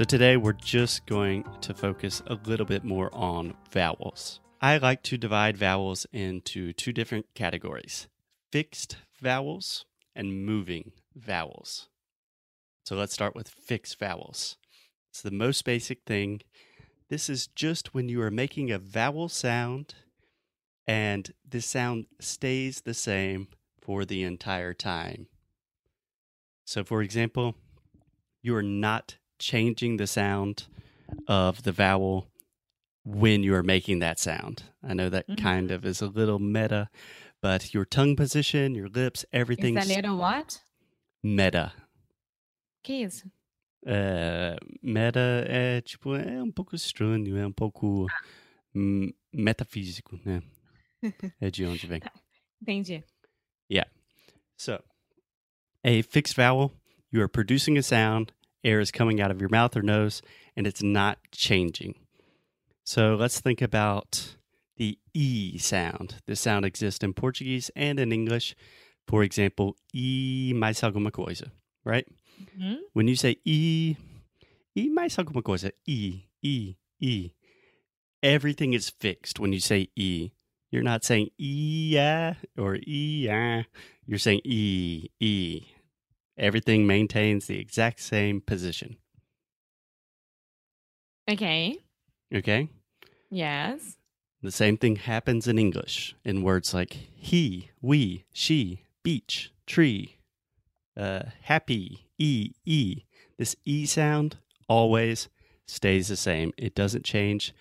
So today we're just going to focus a little bit more on vowels. I like to divide vowels into two different categories fixed vowels and moving vowels. So let's start with fixed vowels. It's the most basic thing. This is just when you are making a vowel sound and this sound stays the same for the entire time. So, for example, you are not changing the sound of the vowel when you are making that sound. I know that Mhm. kind of is a little meta, but your tongue position, your lips, everything. Is a little what? meta. Que isso? É, meta é tipo, é um pouco estranho, é um pouco hum, metafísico, né? É de onde vem. Entendi. Yeah. So, a fixed vowel, you are producing a sound, air is coming out of your mouth or nose, and it's not changing. So, let's think about the E sound. This sound exists in Portuguese and in English. For example, E mais alguma coisa, right? Uhum. When you say E, E mais alguma coisa, E, E, E, everything is fixed when you say E. You're not saying E, ah, or E, ah. You're saying E, E. Everything maintains the exact same position. Okay. Okay? Yes. The same thing happens in English in words like he, we, she, beach, tree, uh, happy, e, e. This e sound always stays the same. It doesn't change.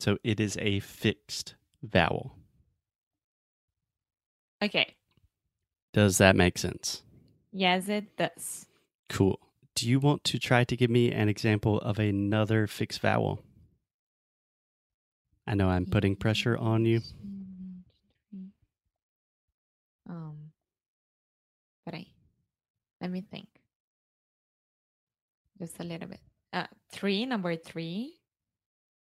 So it is a fixed vowel. Okay. Does that make sense? Yes, it does. Cool. Do you want to try to give me an example of another fixed vowel? I know I'm putting pressure on you. Um, peraí. Let me think. Just a little bit. Uh, three, number three.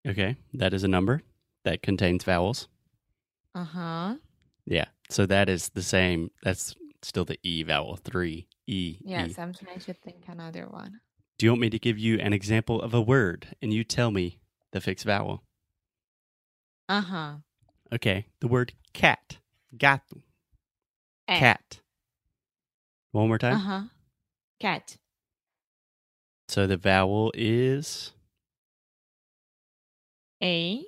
Okay, that is a number that contains vowels. Uh huh. Yeah. So that is the same. That's still the E vowel, three, E. Yes, E. I'm trying to think another one. Do you want me to give you an example of a word and you tell me the fixed vowel? Uh huh. Okay. The word cat. Gato. Eh. Cat. One more time. Uh huh. Cat. So the vowel is. A.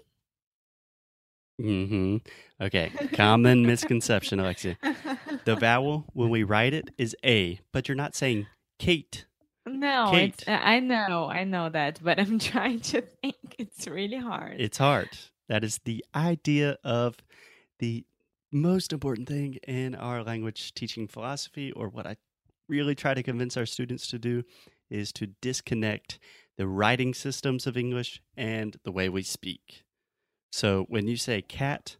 hmm Okay. Common misconception, Alexia. The vowel, when we write it, is A, but you're not saying Kate. no, Kate. it's, I know, I know that, but I'm trying to think. It's really hard. It's hard. That is the idea of the most important thing in our language teaching philosophy, or what I really try to convince our students to do, is to disconnect the writing systems of English and the way we speak. So when you say cat,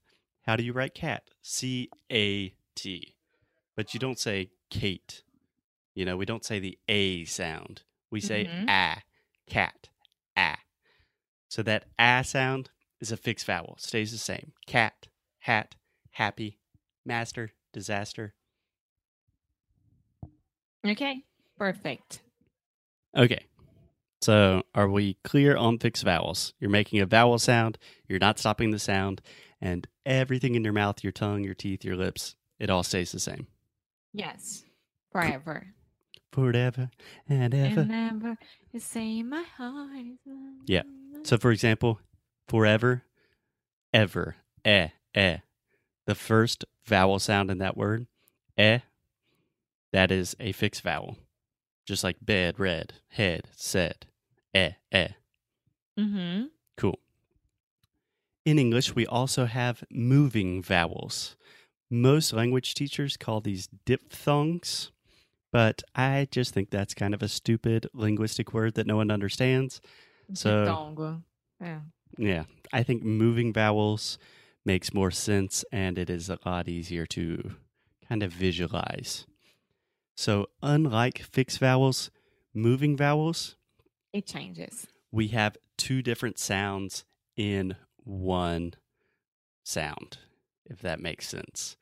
how do you write cat? C A T. But you don't say Kate. You know, we don't say the A sound. We say Mhm. a, cat, a. So that a sound is a fixed vowel, stays the same. Cat, hat, happy, master, disaster. okay. Perfect. Okay. So are we clear on fixed vowels? You're making a vowel sound, you're not stopping the sound, and everything in your mouth, your tongue, your teeth, your lips, it all stays the same. Yes. Forever. Forever and ever. And never you say my heart. Yeah. So, for example, forever, ever, eh, eh. The first vowel sound in that word, eh, that is a fixed vowel. Just like bed, red, head, said, eh, eh. Mm-hmm. Cool. In English, we also have moving vowels. Most language teachers call these diphthongs. But I just think that's kind of a stupid linguistic word that no one understands. So- Diphthongo. Yeah. Yeah, I think moving vowels makes more sense and it is a lot easier to kind of visualize. So, unlike fixed vowels, moving vowels, It changes. we have two different sounds in one sound, if that makes sense.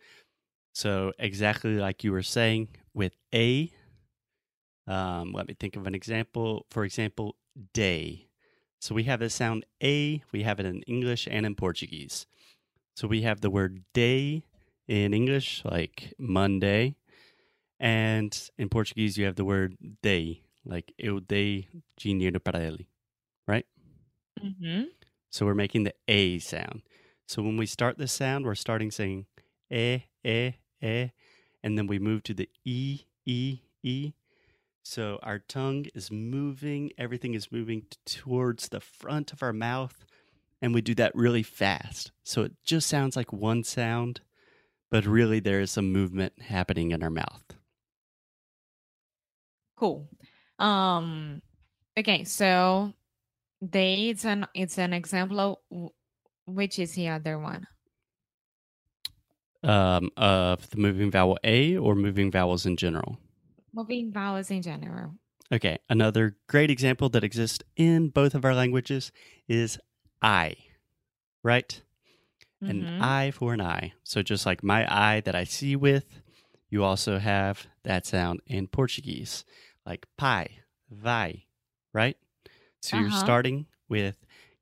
So, exactly like you were saying with A, um, let me think of an example. For example, day. So, we have the sound A, we have it in English and in Portuguese. So, we have the word day in English, like Monday, and in Portuguese, you have the word day, like eu dei dinheiro para ele. Mm-hmm. So we're making the A sound. So when we start this sound, we're starting saying eh, eh, eh, and then we move to the E, E, E. So our tongue is moving, everything is moving towards the front of our mouth, and we do that really fast. So it just sounds like one sound, but really there is some movement happening in our mouth. Cool. Um. Okay. So they it's an it's an example of which is the other one. Um, of the moving vowel A or moving vowels in general. Moving vowels in general. Okay, another great example that exists in both of our languages is I, right? An Mhm. eye for an eye. So just like my eye that I see with, you also have that sound in Portuguese, like pai, vai, right? So you're Uh-huh. starting with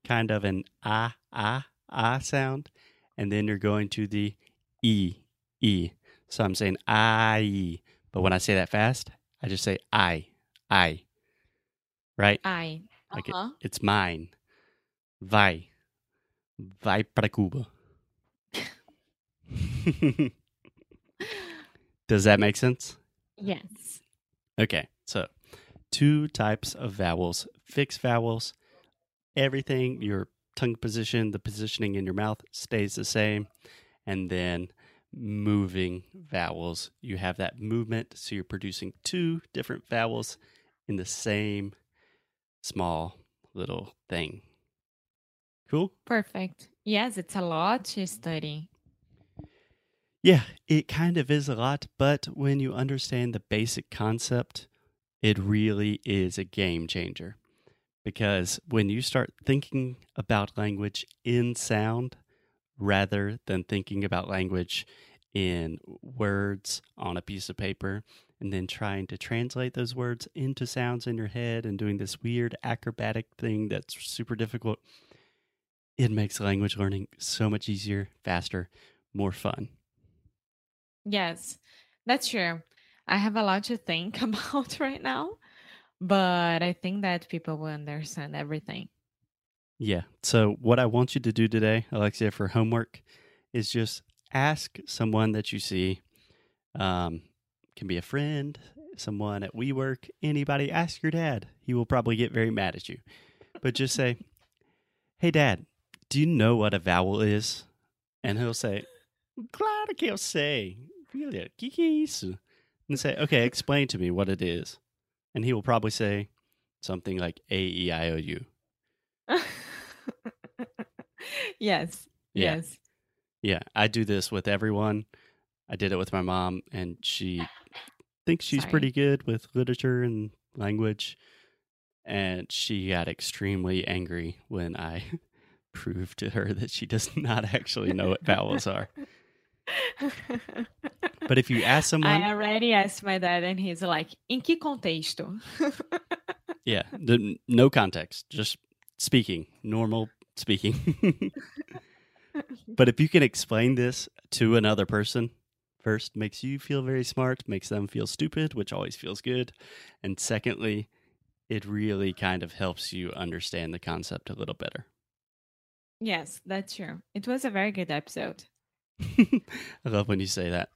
kind of an ah, ah, ah sound, and then you're going to the e, e. So I'm saying I, but when I say that fast, I just say I, I, right? I. Like it- Uh-huh. It's mine. Vai. Vai para Cuba. Does that make sense? Yes. Okay, so two types of vowels fixed vowels. Everything, your tongue position, the positioning in your mouth stays the same. And then moving vowels, you have that movement. So you're producing two different vowels in the same small little thing. Cool? Perfect. Yes, it's a lot to study. Yeah, it kind of is a lot, but when you understand the basic concept, it really is a game changer. Because when you start thinking about language in sound rather than thinking about language in words on a piece of paper and then trying to translate those words into sounds in your head and doing this weird acrobatic thing that's super difficult, it makes language learning so much easier, faster, more fun. Yes, that's true. I have a lot to think about right now, but I think that people will understand everything. Yeah. So, what I want you to do today, Alexia, for homework is just ask someone that you see. Um, can be a friend, someone at WeWork, anybody. Ask your dad. He will probably get very mad at you. But just say, Hey, dad, do you know what a vowel is? And he'll say, Claro que eu sei. Que é isso? And say, Okay, explain to me what it is. And he will probably say something like A E I O U. yes. Yeah. Yes. Yeah, I do this with everyone. I did it with my mom, and she thinks she's Sorry. pretty good with literature and language. And she got extremely angry when I proved to her that she does not actually know what vowels are. But if you ask someone, I already asked my dad, and he's like, "In que contexto?" yeah, the, no context, just speaking, normal speaking. but if you can explain this to another person, first makes you feel very smart, makes them feel stupid, which always feels good. And secondly, it really kind of helps you understand the concept a little better. yes, that's true. It was a very good episode. I love when you say that.